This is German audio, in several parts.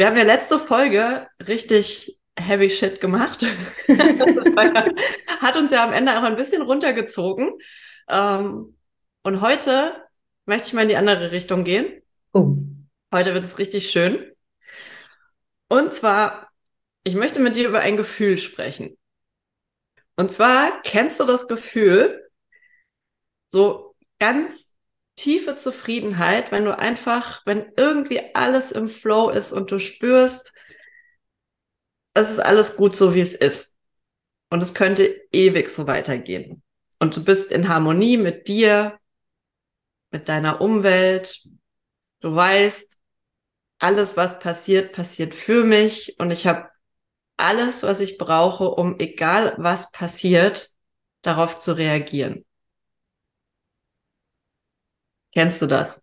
wir haben ja letzte Folge richtig heavy shit gemacht. ja, hat uns ja am Ende auch ein bisschen runtergezogen. Ähm, und heute möchte ich mal in die andere Richtung gehen. Oh. Heute wird es richtig schön. Und zwar, ich möchte mit dir über ein Gefühl sprechen. Und zwar kennst du das Gefühl, so ganz tiefe Zufriedenheit, wenn du einfach, wenn irgendwie alles im Flow ist und du spürst, es ist alles gut so, wie es ist. Und es könnte ewig so weitergehen. Und du bist in Harmonie mit dir, mit deiner Umwelt. Du weißt, alles, was passiert, passiert für mich. Und ich habe alles, was ich brauche, um egal was passiert, darauf zu reagieren. Kennst du das?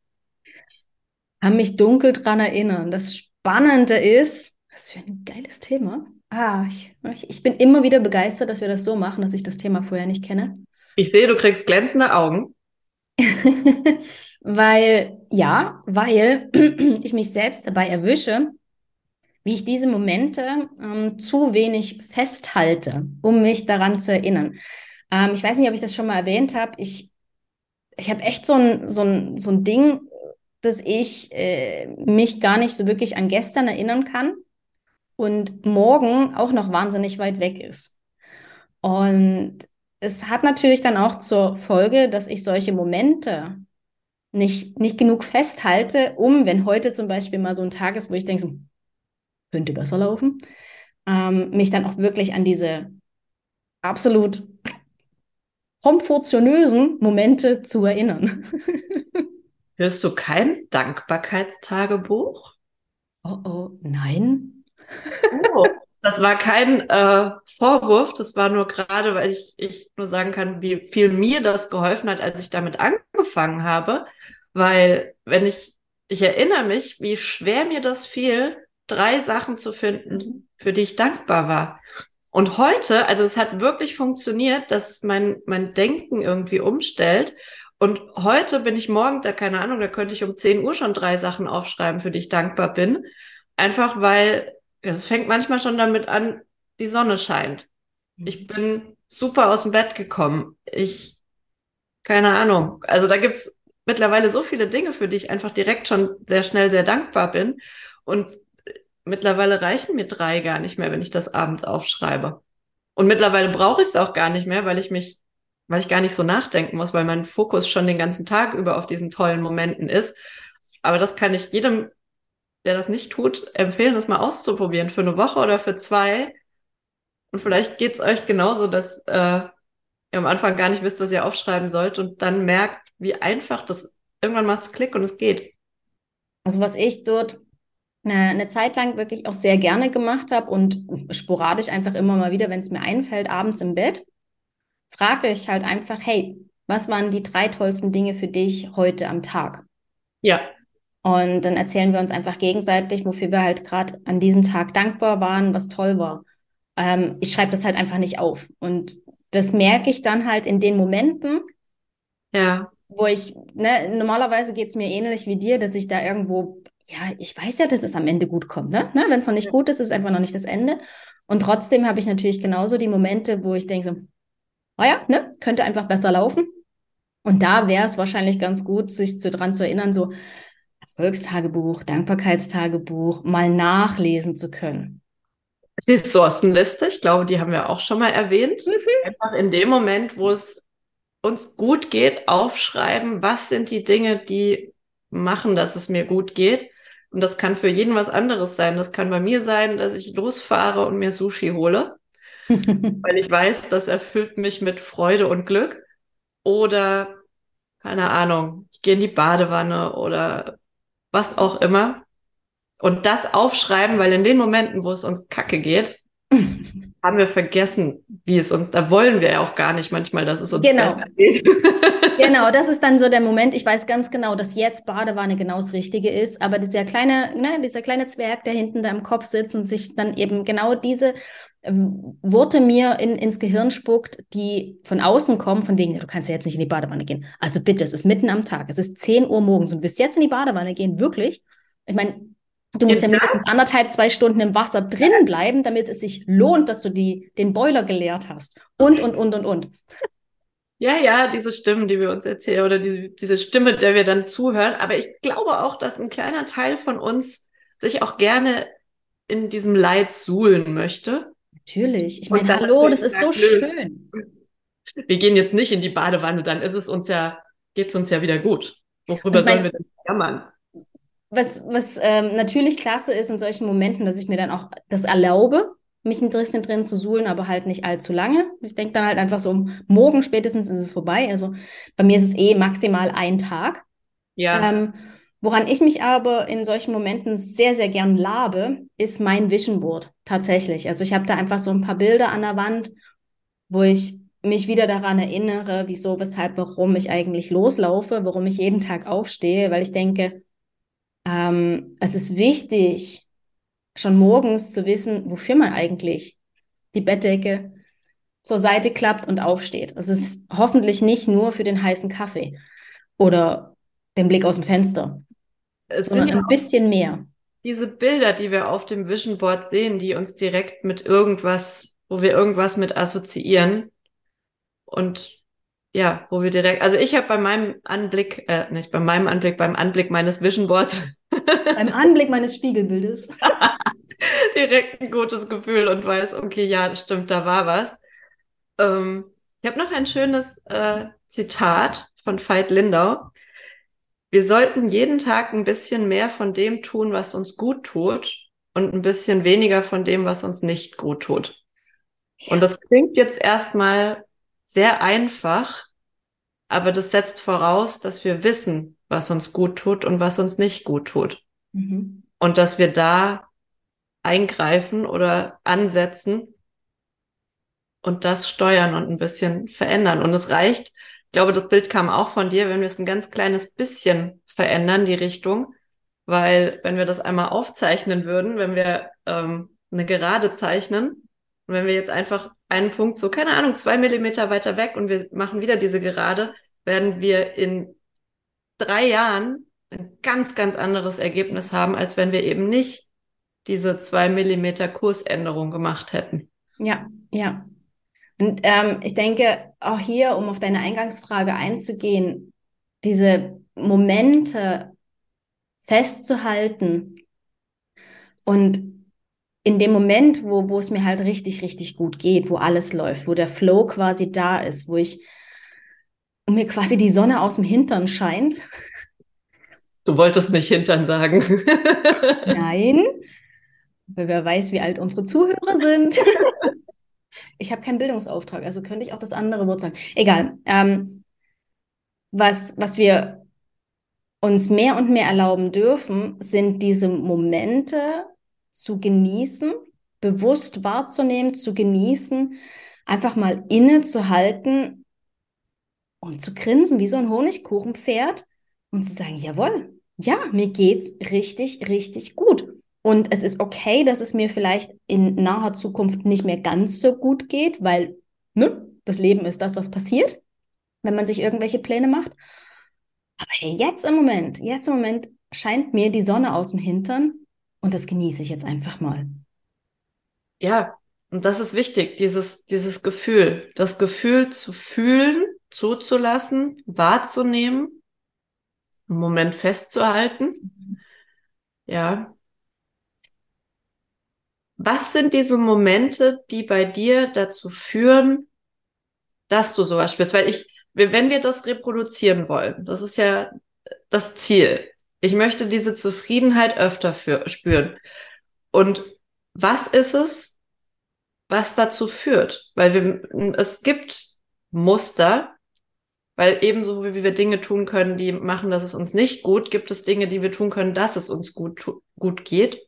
Kann mich dunkel dran erinnern. Das Spannende ist, was für ein geiles Thema. Ah, ich, ich bin immer wieder begeistert, dass wir das so machen, dass ich das Thema vorher nicht kenne. Ich sehe, du kriegst glänzende Augen. weil, ja, weil ich mich selbst dabei erwische, wie ich diese Momente ähm, zu wenig festhalte, um mich daran zu erinnern. Ähm, ich weiß nicht, ob ich das schon mal erwähnt habe. Ich ich habe echt so ein, so, ein, so ein Ding, dass ich äh, mich gar nicht so wirklich an gestern erinnern kann und morgen auch noch wahnsinnig weit weg ist. Und es hat natürlich dann auch zur Folge, dass ich solche Momente nicht, nicht genug festhalte, um, wenn heute zum Beispiel mal so ein Tag ist, wo ich denke, so, könnte besser laufen, ähm, mich dann auch wirklich an diese absolut komfortionösen Momente zu erinnern. Hörst du kein Dankbarkeitstagebuch? Oh oh, nein. Oh, das war kein äh, Vorwurf, das war nur gerade, weil ich, ich nur sagen kann, wie viel mir das geholfen hat, als ich damit angefangen habe. Weil, wenn ich, ich erinnere mich, wie schwer mir das fiel, drei Sachen zu finden, für die ich dankbar war. Und heute, also es hat wirklich funktioniert, dass mein, mein Denken irgendwie umstellt. Und heute bin ich morgen, da keine Ahnung, da könnte ich um 10 Uhr schon drei Sachen aufschreiben, für die ich dankbar bin. Einfach weil, es fängt manchmal schon damit an, die Sonne scheint. Ich mhm. bin super aus dem Bett gekommen. Ich, keine Ahnung. Also da gibt's mittlerweile so viele Dinge, für die ich einfach direkt schon sehr schnell sehr dankbar bin. Und mittlerweile reichen mir drei gar nicht mehr, wenn ich das abends aufschreibe. Und mittlerweile brauche ich es auch gar nicht mehr, weil ich mich, weil ich gar nicht so nachdenken muss, weil mein Fokus schon den ganzen Tag über auf diesen tollen Momenten ist. Aber das kann ich jedem, der das nicht tut, empfehlen, das mal auszuprobieren für eine Woche oder für zwei. Und vielleicht geht es euch genauso, dass äh, ihr am Anfang gar nicht wisst, was ihr aufschreiben sollt und dann merkt, wie einfach das irgendwann macht es Klick und es geht. Also was ich dort eine, eine Zeit lang wirklich auch sehr gerne gemacht habe und sporadisch einfach immer mal wieder, wenn es mir einfällt, abends im Bett, frage ich halt einfach, hey, was waren die drei tollsten Dinge für dich heute am Tag? Ja. Und dann erzählen wir uns einfach gegenseitig, wofür wir halt gerade an diesem Tag dankbar waren, was toll war. Ähm, ich schreibe das halt einfach nicht auf. Und das merke ich dann halt in den Momenten, ja. wo ich, ne, normalerweise geht es mir ähnlich wie dir, dass ich da irgendwo ja, ich weiß ja, dass es am Ende gut kommt. Ne? ne? Wenn es noch nicht gut ist, ist es einfach noch nicht das Ende. Und trotzdem habe ich natürlich genauso die Momente, wo ich denke so, oh ja, ne, könnte einfach besser laufen. Und da wäre es wahrscheinlich ganz gut, sich zu, dran zu erinnern, so Erfolgstagebuch, Dankbarkeitstagebuch mal nachlesen zu können. Ressourcenliste, ich glaube, die haben wir auch schon mal erwähnt. Mhm. Einfach in dem Moment, wo es uns gut geht, aufschreiben, was sind die Dinge, die machen, dass es mir gut geht. Und das kann für jeden was anderes sein. Das kann bei mir sein, dass ich losfahre und mir Sushi hole, weil ich weiß, das erfüllt mich mit Freude und Glück. Oder, keine Ahnung, ich gehe in die Badewanne oder was auch immer. und das aufschreiben, weil in den Momenten, wo es uns kacke geht, haben wir vergessen, wie es uns, da wollen wir ja auch gar nicht manchmal, dass es uns Genau. besser geht. Genau, das ist dann so der Moment. Ich weiß ganz genau, dass jetzt Badewanne genau das Richtige ist, aber dieser kleine, ne, dieser kleine Zwerg, der hinten da im Kopf sitzt und sich dann eben genau diese ähm, Worte mir in, ins Gehirn spuckt, die von außen kommen, von wegen, du kannst ja jetzt nicht in die Badewanne gehen. Also bitte, es ist mitten am Tag, es ist 10 Uhr morgens und du willst jetzt in die Badewanne gehen, wirklich? Ich meine, du musst ja Ja. mindestens anderthalb, zwei Stunden im Wasser drin bleiben, damit es sich lohnt, dass du die, den Boiler geleert hast. Und, und, und, und, und. Ja, ja, diese Stimmen, die wir uns erzählen oder diese, diese Stimme, der wir dann zuhören. Aber ich glaube auch, dass ein kleiner Teil von uns sich auch gerne in diesem Leid suhlen möchte. Natürlich. Ich meine, hallo, das ist so schön. Wir gehen jetzt nicht in die Badewanne, dann ist es uns ja, geht's uns ja wieder gut. Worüber Ich mein- sollen wir denn jammern? Was, was ähm, natürlich klasse ist in solchen Momenten, dass ich mir dann auch das erlaube, mich ein bisschen drin zu suhlen, aber halt nicht allzu lange. Ich denke dann halt einfach so, morgen spätestens ist es vorbei. Also bei mir ist es eh maximal ein Tag. Ja, Ähm, woran ich mich aber in solchen Momenten sehr, sehr gern labe, ist mein Vision Board tatsächlich. Also ich habe da einfach so ein paar Bilder an der Wand, wo ich mich wieder daran erinnere, wieso, weshalb, warum ich eigentlich loslaufe, warum ich jeden Tag aufstehe, weil ich denke, ähm, es ist wichtig, schon morgens zu wissen, wofür man eigentlich die Bettdecke zur Seite klappt und aufsteht. Es ist hoffentlich nicht nur für den heißen Kaffee oder den Blick aus dem Fenster, es sondern ein bisschen mehr. diese Bilder, die wir auf dem Vision Board sehen, die uns direkt mit irgendwas, wo wir irgendwas mit assoziieren. Und ja, wo wir direkt, also ich habe bei meinem Anblick, äh, nicht bei meinem Anblick, beim Anblick meines Vision Boards Beim Anblick meines Spiegelbildes. direkt ein gutes Gefühl und weiß, okay, ja, stimmt, da war was. Ähm, ich habe noch ein schönes äh, Zitat von Veit Lindau. Wir sollten jeden Tag ein bisschen mehr von dem tun, was uns gut tut und ein bisschen weniger von dem, was uns nicht gut tut. Und das klingt jetzt erstmal sehr einfach, aber das setzt voraus, dass wir wissen, was uns gut tut und was uns nicht gut tut. Mhm. Und dass wir da eingreifen oder ansetzen und das steuern und ein bisschen verändern. Und es reicht, ich glaube, das Bild kam auch von dir, wenn wir es ein ganz kleines bisschen verändern, die Richtung. Weil wenn wir das einmal aufzeichnen würden, wenn wir ähm, eine Gerade zeichnen, und wenn wir jetzt einfach einen Punkt, so keine Ahnung, zwei Millimeter weiter weg und wir machen wieder diese Gerade, werden wir in drei Jahren ein ganz, ganz anderes Ergebnis haben, als wenn wir eben nicht diese zwei Millimeter Kursänderung gemacht hätten. Ja, ja. Und ähm, ich denke, auch hier, um auf deine Eingangsfrage einzugehen, diese Momente festzuhalten und in dem Moment, wo, wo es mir halt richtig, richtig gut geht, wo alles läuft, wo der Flow quasi da ist, wo ich mir quasi die Sonne aus dem Hintern scheint. Du wolltest nicht Hintern sagen. Nein, weil wer weiß, wie alt unsere Zuhörer sind. Ich habe keinen Bildungsauftrag, also könnte ich auch das andere Wort sagen. Egal. Ähm, was, was wir uns mehr und mehr erlauben dürfen, sind diese Momente zu genießen, bewusst wahrzunehmen, zu genießen, einfach mal innezuhalten und zu grinsen wie so ein Honigkuchenpferd und zu sagen, jawohl, ja, mir geht's richtig, richtig gut. Und es ist okay, dass es mir vielleicht in naher Zukunft nicht mehr ganz so gut geht, weil ne, das Leben ist das, was passiert, wenn man sich irgendwelche Pläne macht. Aber jetzt im Moment, jetzt im Moment scheint mir die Sonne aus dem Hintern und das genieße ich jetzt einfach mal. Ja, und das ist wichtig, dieses, dieses Gefühl, das Gefühl zu fühlen, zuzulassen, wahrzunehmen, einen Moment festzuhalten. Ja. Was sind diese Momente, die bei dir dazu führen, dass du sowas spürst? Weil ich, wenn wir das reproduzieren wollen, das ist ja das Ziel. Ich möchte diese Zufriedenheit öfter für, spüren. Und was ist es, was dazu führt? Weil wir, es gibt Muster, weil ebenso wie wir Dinge tun können, die machen, dass es uns nicht gut, gibt es Dinge, die wir tun können, dass es uns gut, gut geht.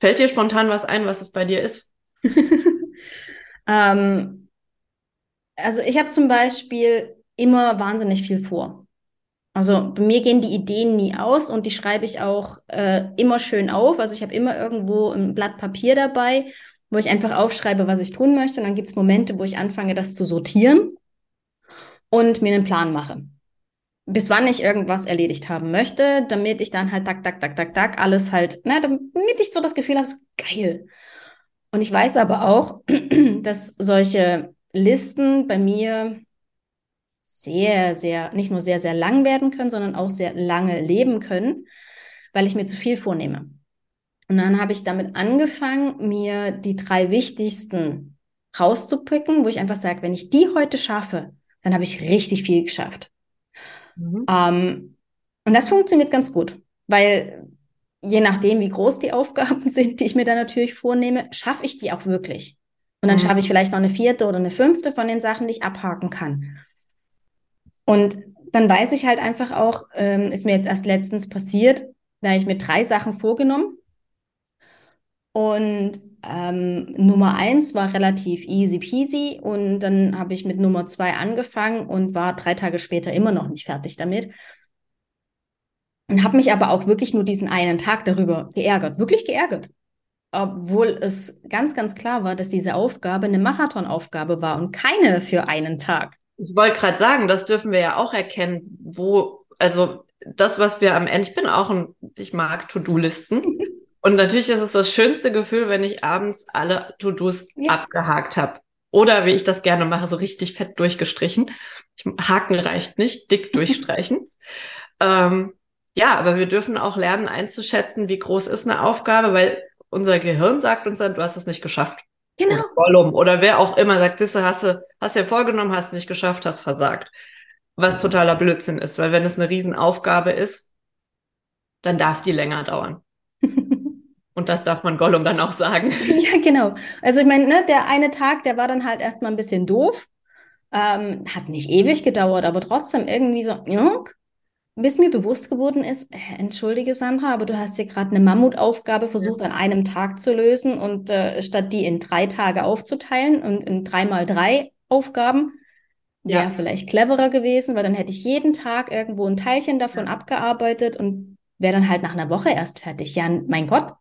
Fällt dir spontan was ein, was es bei dir ist? ähm, also ich habe zum Beispiel immer wahnsinnig viel vor. Also bei mir gehen die Ideen nie aus und die schreibe ich auch äh, immer schön auf. Also ich habe immer irgendwo ein Blatt Papier dabei, wo ich einfach aufschreibe, was ich tun möchte. Und dann gibt es Momente, wo ich anfange, das zu sortieren und mir einen Plan mache. Bis wann ich irgendwas erledigt haben möchte, damit ich dann halt tak, tak, tak, tak, tak, alles halt, na, damit ich so das Gefühl habe, so geil. Und ich weiß aber auch, dass solche Listen bei mir sehr, sehr, nicht nur sehr, sehr lang werden können, sondern auch sehr lange leben können, weil ich mir zu viel vornehme. Und dann habe ich damit angefangen, mir die drei wichtigsten rauszupicken, wo ich einfach sage, wenn ich die heute schaffe, dann habe ich richtig viel geschafft. Mhm. Ähm, und das funktioniert ganz gut, weil je nachdem, wie groß die Aufgaben sind, die ich mir dann natürlich vornehme, schaffe ich die auch wirklich. Und dann mhm. schaffe ich vielleicht noch eine vierte oder eine fünfte von den Sachen, die ich abhaken kann. Und dann weiß ich halt einfach auch, ähm, ist mir jetzt erst letztens passiert, da habe ich mir drei Sachen vorgenommen. Und ähm, Nummer eins war relativ easy peasy und dann habe ich mit Nummer zwei angefangen und war drei Tage später immer noch nicht fertig damit. Und habe mich aber auch wirklich nur diesen einen Tag darüber geärgert, wirklich geärgert. Obwohl es ganz, ganz klar war, dass diese Aufgabe eine Marathonaufgabe war und keine für einen Tag. Ich wollte gerade sagen, das dürfen wir ja auch erkennen, wo, also das, was wir am Ende, ich bin auch ein, ich mag To-Do-Listen. Und natürlich ist es das schönste Gefühl, wenn ich abends alle To-Dos ja. abgehakt habe. Oder wie ich das gerne mache, so richtig fett durchgestrichen. Haken reicht nicht, dick durchstreichen. ähm, ja, aber wir dürfen auch lernen einzuschätzen, wie groß ist eine Aufgabe, weil unser Gehirn sagt uns dann, du hast es nicht geschafft. Genau. Oder Gollum oder wer auch immer sagt, Disse, hast du, hast dir vorgenommen, hast nicht geschafft, hast versagt. Was totaler Blödsinn ist, weil wenn es eine Riesenaufgabe ist, dann darf die länger dauern. Und das darf man Gollum dann auch sagen. Ja, genau. Also ich meine, ne, der eine Tag, der war dann halt erstmal ein bisschen doof. Ähm, hat nicht ewig gedauert, aber trotzdem irgendwie so, ja, bis mir bewusst geworden ist, äh, entschuldige Sandra, aber du hast hier gerade eine Mammutaufgabe versucht an einem Tag zu lösen und äh, statt die in drei Tage aufzuteilen und in drei mal drei Aufgaben, wäre ja. vielleicht cleverer gewesen, weil dann hätte ich jeden Tag irgendwo ein Teilchen davon ja. abgearbeitet und wäre dann halt nach einer Woche erst fertig. Ja, mein Gott.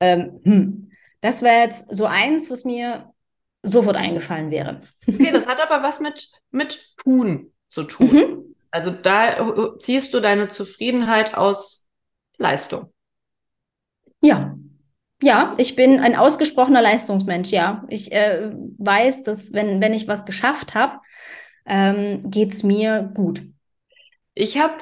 Ähm, hm. Das wäre jetzt so eins, was mir sofort eingefallen wäre. Okay, das hat aber was mit, mit Tun zu tun. Mhm. Also da ziehst du deine Zufriedenheit aus Leistung. Ja. Ja, ich bin ein ausgesprochener Leistungsmensch, ja. Ich äh, weiß, dass wenn, wenn ich was geschafft habe, ähm, geht es mir gut. Ich habe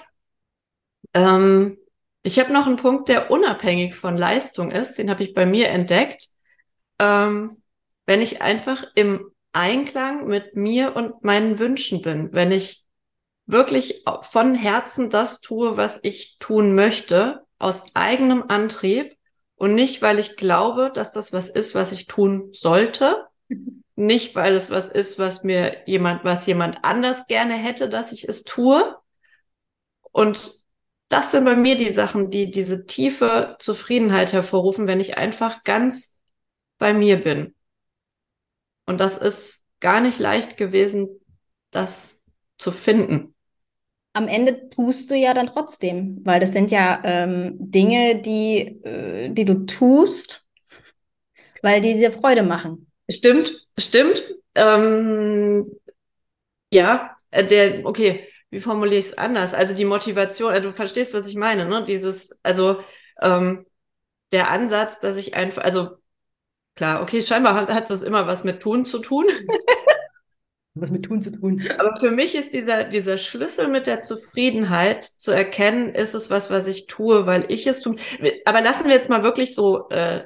ähm, ich hab noch einen Punkt, der unabhängig von Leistung ist, den habe ich bei mir entdeckt. Ähm, wenn ich einfach im Einklang mit mir und meinen Wünschen bin, wenn ich wirklich von Herzen das tue, was ich tun möchte, aus eigenem Antrieb und nicht, weil ich glaube, dass das was ist, was ich tun sollte, nicht, weil es was ist, was mir jemand, was jemand anders gerne hätte, dass ich es tue. Und das sind bei mir die Sachen, die diese tiefe Zufriedenheit hervorrufen, wenn ich einfach ganz bei mir bin. Und das ist gar nicht leicht gewesen, das zu finden am Ende tust du ja dann trotzdem, weil das sind ja ähm, Dinge, die, äh, die du tust, weil die dir Freude machen. Stimmt, stimmt. Ähm, ja, äh, der, okay, wie formuliere ich es anders? Also die Motivation, äh, du verstehst, was ich meine, ne? Dieses, also ähm, der Ansatz, dass ich einfach, also klar, okay, scheinbar hat, hat das immer was mit Tun zu tun. was mit tun zu tun. Aber für mich ist dieser, dieser Schlüssel mit der Zufriedenheit zu erkennen, ist es was, was ich tue, weil ich es tue. Aber lassen wir jetzt mal wirklich so äh,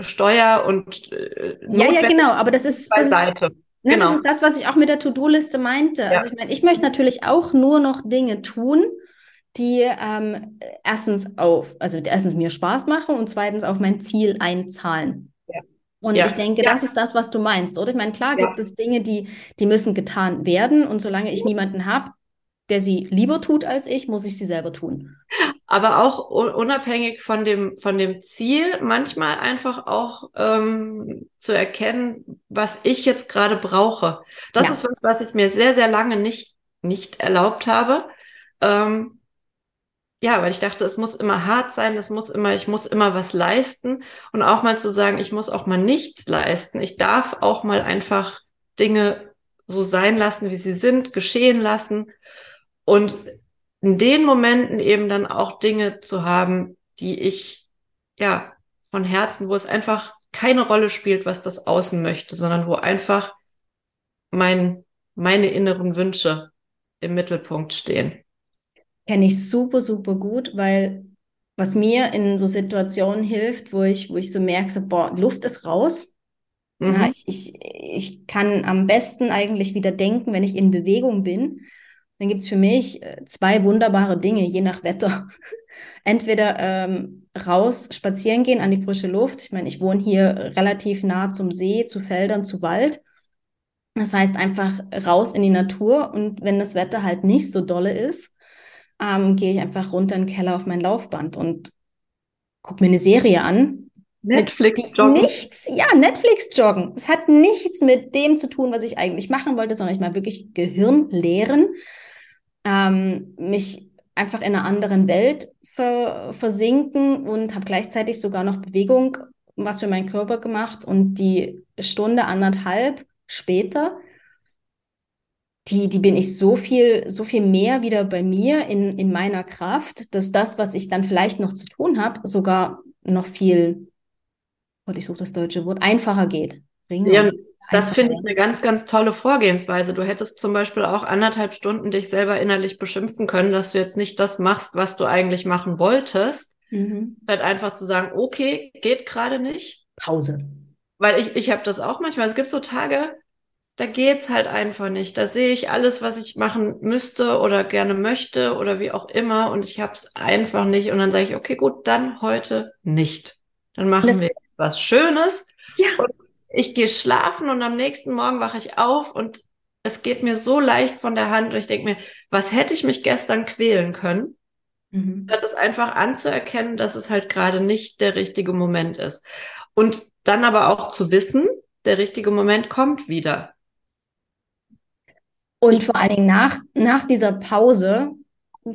Steuer und äh, Ja, ja, genau, aber das ist beiseite. Ne, genau. Das ist das, was ich auch mit der To-Do-Liste meinte. Ja. Also ich meine, ich möchte natürlich auch nur noch Dinge tun, die ähm, erstens auf, also erstens mir Spaß machen und zweitens auf mein Ziel einzahlen. Und ja. ich denke, ja. das ist das, was du meinst, oder? Ich meine, klar gibt es Dinge, die, die müssen getan werden. Und solange ich niemanden habe, der sie lieber tut als ich, muss ich sie selber tun. Aber auch unabhängig von dem, von dem Ziel, manchmal einfach auch ähm, zu erkennen, was ich jetzt gerade brauche. Das ja. ist was, was ich mir sehr, sehr lange nicht, nicht erlaubt habe. Ähm, ja, weil ich dachte, es muss immer hart sein, es muss immer, ich muss immer was leisten und auch mal zu sagen, ich muss auch mal nichts leisten. Ich darf auch mal einfach Dinge so sein lassen, wie sie sind, geschehen lassen und in den Momenten eben dann auch Dinge zu haben, die ich, ja, von Herzen, wo es einfach keine Rolle spielt, was das Außen möchte, sondern wo einfach mein, meine inneren Wünsche im Mittelpunkt stehen. Kenne ich super, super gut, weil was mir in so Situationen hilft, wo ich, wo ich so merke, so, boah, Luft ist raus. Mhm. Ja, ich, ich, ich kann am besten eigentlich wieder denken, wenn ich in Bewegung bin. Dann gibt es für mich äh, zwei wunderbare Dinge, je nach Wetter. Entweder ähm, raus spazieren gehen an die frische Luft. Ich meine, ich wohne hier relativ nah zum See, zu Feldern, zu Wald. Das heißt einfach raus in die Natur und wenn das Wetter halt nicht so dolle ist, ähm, gehe ich einfach runter in den Keller auf mein Laufband und gucke mir eine Serie an. Netflix joggen. Nichts, ja, Netflix joggen. Es hat nichts mit dem zu tun, was ich eigentlich machen wollte, sondern ich mal wirklich Gehirn leeren, ähm, mich einfach in einer anderen Welt ver versinken und habe gleichzeitig sogar noch Bewegung, was für meinen Körper gemacht und die Stunde anderthalb später die, die bin ich so viel, so viel mehr wieder bei mir in, in meiner Kraft, dass das, was ich dann vielleicht noch zu tun habe, sogar noch viel, und ich suche das deutsche Wort, einfacher geht. Ja, das finde ich eine ganz, ganz tolle Vorgehensweise. Du hättest zum Beispiel auch anderthalb Stunden dich selber innerlich beschimpfen können, dass du jetzt nicht das machst, was du eigentlich machen wolltest. Mhm. Statt einfach zu sagen, okay, geht gerade nicht. Pause. Weil ich, ich habe das auch manchmal. Es gibt so Tage, da geht's halt einfach nicht. Da sehe ich alles, was ich machen müsste oder gerne möchte oder wie auch immer und ich habe es einfach nicht und dann sage ich, okay, gut, dann heute nicht. Dann machen das wir was Schönes. Ja. Und ich gehe schlafen und am nächsten Morgen wache ich auf und es geht mir so leicht von der Hand und ich denke mir, was hätte ich mich gestern quälen können? Mhm. Statt es einfach anzuerkennen, dass es halt gerade nicht der richtige Moment ist. Und dann aber auch zu wissen, der richtige Moment kommt wieder. Und vor allen Dingen nach, nach dieser Pause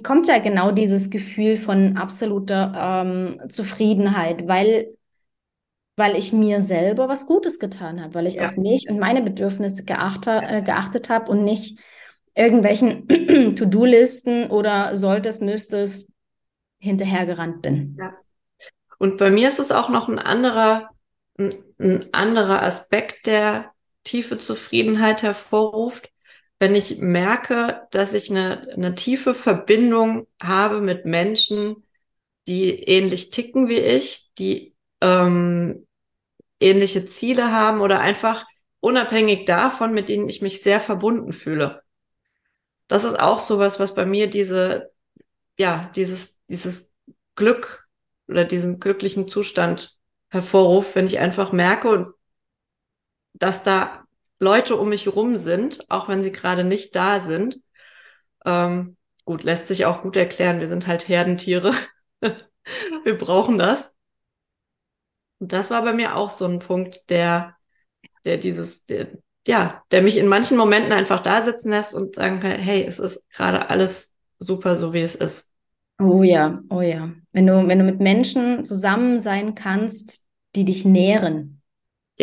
kommt ja genau dieses Gefühl von absoluter ähm, Zufriedenheit, weil, weil ich mir selber was Gutes getan habe, weil ich ja. auf mich und meine Bedürfnisse geachte, äh, geachtet habe und nicht irgendwelchen To-Do-Listen oder solltest, müsstest hinterhergerannt bin. Ja. Und bei mir ist es auch noch ein anderer, ein, ein anderer Aspekt, der tiefe Zufriedenheit hervorruft wenn ich merke, dass ich eine, eine tiefe Verbindung habe mit Menschen, die ähnlich ticken wie ich, die ähm, ähnliche Ziele haben oder einfach unabhängig davon, mit denen ich mich sehr verbunden fühle. Das ist auch sowas, was bei mir diese, ja, dieses, dieses Glück oder diesen glücklichen Zustand hervorruft, wenn ich einfach merke, dass da Leute um mich herum sind, auch wenn sie gerade nicht da sind. Ähm, gut, lässt sich auch gut erklären. Wir sind halt Herdentiere. wir brauchen das. Und das war bei mir auch so ein Punkt, der, der dieses, der, ja, der mich in manchen Momenten einfach da sitzen lässt und sagen kann, hey, es ist gerade alles super, so wie es ist. Oh ja, oh ja. Wenn du, wenn du mit Menschen zusammen sein kannst, die dich nähren,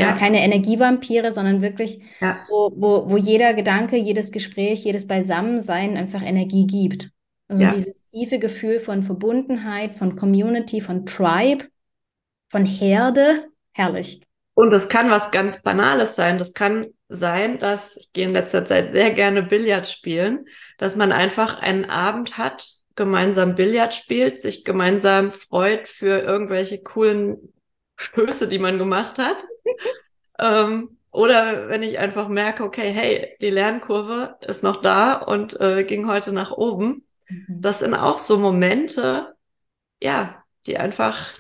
ja. keine Energievampire, sondern wirklich, ja. wo, wo, wo jeder Gedanke, jedes Gespräch, jedes Beisammensein einfach Energie gibt. Also ja. dieses tiefe Gefühl von Verbundenheit, von Community, von Tribe, von Herde, herrlich. Und das kann was ganz Banales sein. Das kann sein, dass, ich gehe in letzter Zeit sehr gerne Billard spielen, dass man einfach einen Abend hat, gemeinsam Billard spielt, sich gemeinsam freut für irgendwelche coolen Stöße, die man gemacht hat. ähm, oder wenn ich einfach merke, okay, hey, die Lernkurve ist noch da und äh, ging heute nach oben. Mhm. Das sind auch so Momente, ja, die einfach,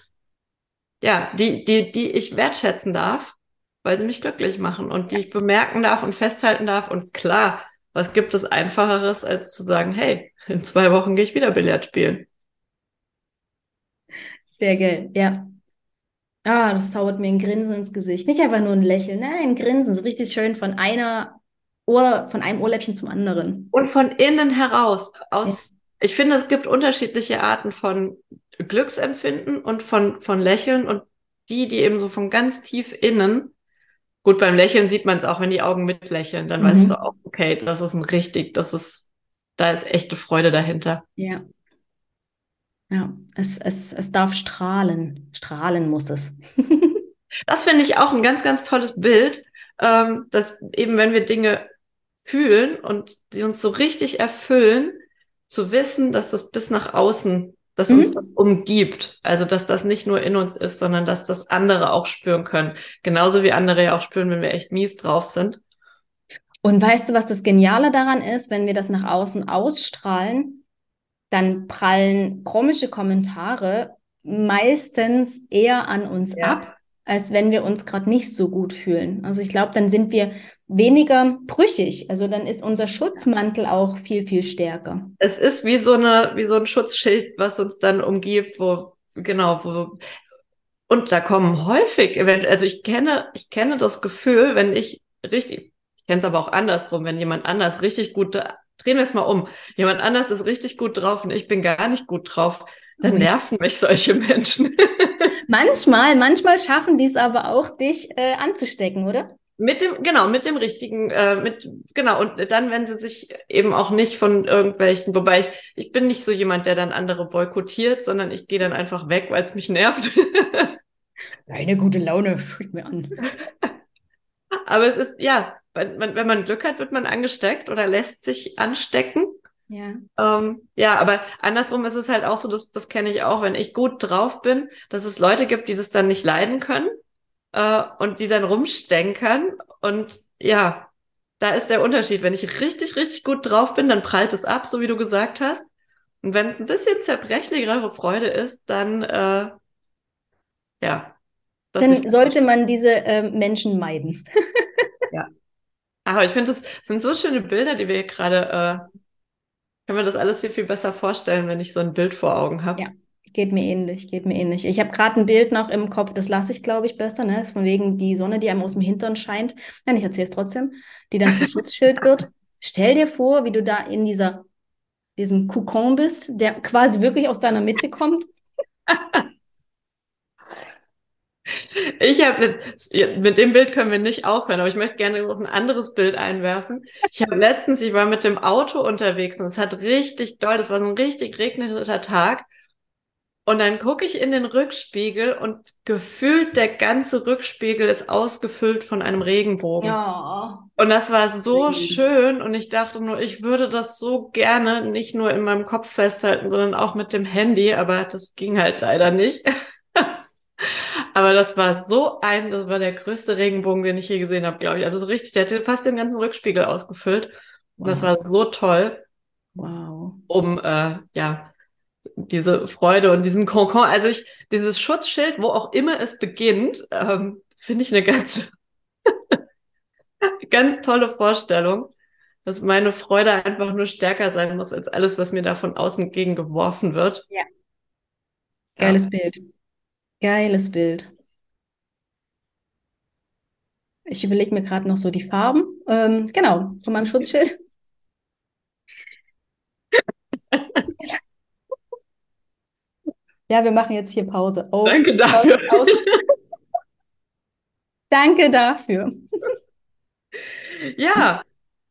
ja, die, die, die ich wertschätzen darf, weil sie mich glücklich machen und die ich bemerken darf und festhalten darf. Und klar, was gibt es einfacheres, als zu sagen, hey, in zwei Wochen gehe ich wieder Billard spielen. Sehr geil, ja. Ah, das zaubert mir ein Grinsen ins Gesicht. Nicht einfach nur ein Lächeln, nein, ein Grinsen, so richtig schön von einer Ohr, von einem Ohrläppchen zum anderen. Und von innen heraus. Aus, ja. ich finde, es gibt unterschiedliche Arten von Glücksempfinden und von, von Lächeln und die, die eben so von ganz tief innen Gut, beim Lächeln sieht man es auch, wenn die Augen mitlächeln, dann mhm. weißt du auch, okay, das ist ein richtig, das ist, da ist echte Freude dahinter. Ja. Ja, es, es, es darf strahlen. Strahlen muss es. das finde ich auch ein ganz, ganz tolles Bild, ähm, dass eben, wenn wir Dinge fühlen und sie uns so richtig erfüllen, zu wissen, dass das bis nach außen dass mhm. uns das umgibt. Also, dass das nicht nur in uns ist, sondern dass das andere auch spüren können. Genauso wie andere ja auch spüren, wenn wir echt mies drauf sind. Und weißt du, was das Geniale daran ist, wenn wir das nach außen ausstrahlen, dann prallen komische Kommentare meistens eher an uns ja. ab, als wenn wir uns gerade nicht so gut fühlen. Also ich glaube, dann sind wir weniger brüchig. Also dann ist unser Schutzmantel auch viel, viel stärker. Es ist wie so eine, wie so ein Schutzschild, was uns dann umgibt, wo, genau, wo, und da kommen häufig, also ich kenne, ich kenne das Gefühl, wenn ich richtig, ich kenne es aber auch andersrum, wenn jemand anders richtig gut, drehen wir es mal um, jemand anders ist richtig gut drauf und ich bin gar nicht gut drauf, dann mhm. nerven mich solche Menschen. manchmal, manchmal schaffen die es aber auch, dich äh, anzustecken, oder? Mit dem, genau, mit dem richtigen, äh, mit, genau, und dann, wenn sie sich eben auch nicht von irgendwelchen, wobei ich, ich bin nicht so jemand, der dann andere boykottiert, sondern ich gehe dann einfach weg, weil es mich nervt. Deine gute Laune schickt mir an. Aber es ist, ja, wenn man, wenn man Glück hat, wird man angesteckt oder lässt sich anstecken. Ja. Ähm, ja, aber andersrum ist es halt auch so, das, das kenne ich auch, wenn ich gut drauf bin, dass es Leute gibt, die das dann nicht leiden können äh, und die dann rumstenkern. Und ja, da ist der Unterschied. Wenn ich richtig, richtig gut drauf bin, dann prallt es ab, so wie du gesagt hast. Und wenn es ein bisschen zerbrechlichere Freude ist, dann äh, ja. Dann sollte man diese äh, Menschen meiden. ja. Aber ich finde, das sind so schöne Bilder, die wir hier gerade, äh, können wir das alles viel, viel besser vorstellen, wenn ich so ein Bild vor Augen habe. Ja. Geht mir ähnlich, geht mir ähnlich. Ich habe gerade ein Bild noch im Kopf, das lasse ich, glaube ich, besser, ne? Von wegen die Sonne, die einem aus dem Hintern scheint. Nein, ich erzähle es trotzdem, die dann zum Schutzschild wird. Stell dir vor, wie du da in dieser, diesem Kokon bist, der quasi wirklich aus deiner Mitte kommt. Ich habe mit, mit dem Bild können wir nicht aufhören, aber ich möchte gerne noch ein anderes Bild einwerfen. Ich habe letztens, ich war mit dem Auto unterwegs und es hat richtig doll, das war so ein richtig regnerischer Tag und dann gucke ich in den Rückspiegel und gefühlt der ganze Rückspiegel ist ausgefüllt von einem Regenbogen. Ja. Und das war so schön und ich dachte nur, ich würde das so gerne nicht nur in meinem Kopf festhalten, sondern auch mit dem Handy, aber das ging halt leider nicht. Aber das war so ein, das war der größte Regenbogen, den ich je gesehen habe, glaube ich. Also so richtig, der hatte fast den ganzen Rückspiegel ausgefüllt. Und wow. das war so toll. Wow. Um äh, ja diese Freude und diesen Konkon. Also ich, dieses Schutzschild, wo auch immer es beginnt, ähm, finde ich eine ganz, ganz tolle Vorstellung, dass meine Freude einfach nur stärker sein muss als alles, was mir da von außen gegengeworfen wird. Ja. Geiles ja. Bild. Geiles Bild. Ich überlege mir gerade noch so die Farben. Ähm, genau, von meinem Schutzschild. Ja, wir machen jetzt hier Pause. Oh, Danke dafür. Pause. Danke dafür. Ja,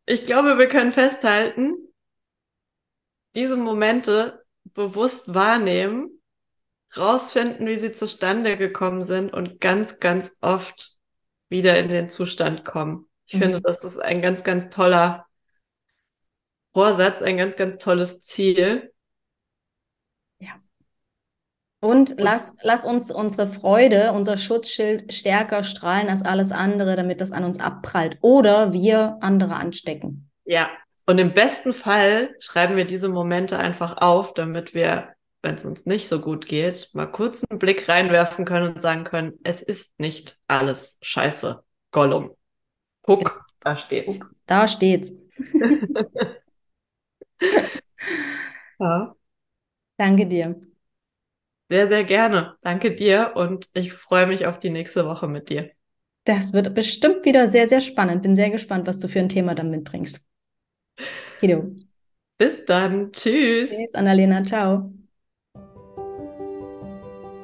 ich glaube, wir können festhalten, diese Momente bewusst wahrnehmen, rausfinden, wie sie zustande gekommen sind und ganz, ganz oft wieder in den Zustand kommen. Ich mhm. finde, das ist ein ganz, ganz toller Vorsatz, ein ganz, ganz tolles Ziel. Und lass, lass uns unsere Freude, unser Schutzschild stärker strahlen als alles andere, damit das an uns abprallt oder wir andere anstecken. Ja, und im besten Fall schreiben wir diese Momente einfach auf, damit wir, wenn es uns nicht so gut geht, mal kurz einen Blick reinwerfen können und sagen können, es ist nicht alles scheiße. Gollum. Guck, da steht's. Da steht's. ja. Danke dir. Sehr, sehr gerne. Danke dir und ich freue mich auf die nächste Woche mit dir. Das wird bestimmt wieder sehr, sehr spannend. Bin sehr gespannt, was du für ein Thema dann mitbringst. Guido. Bis dann. Tschüss. Tschüss, Annalena. Ciao.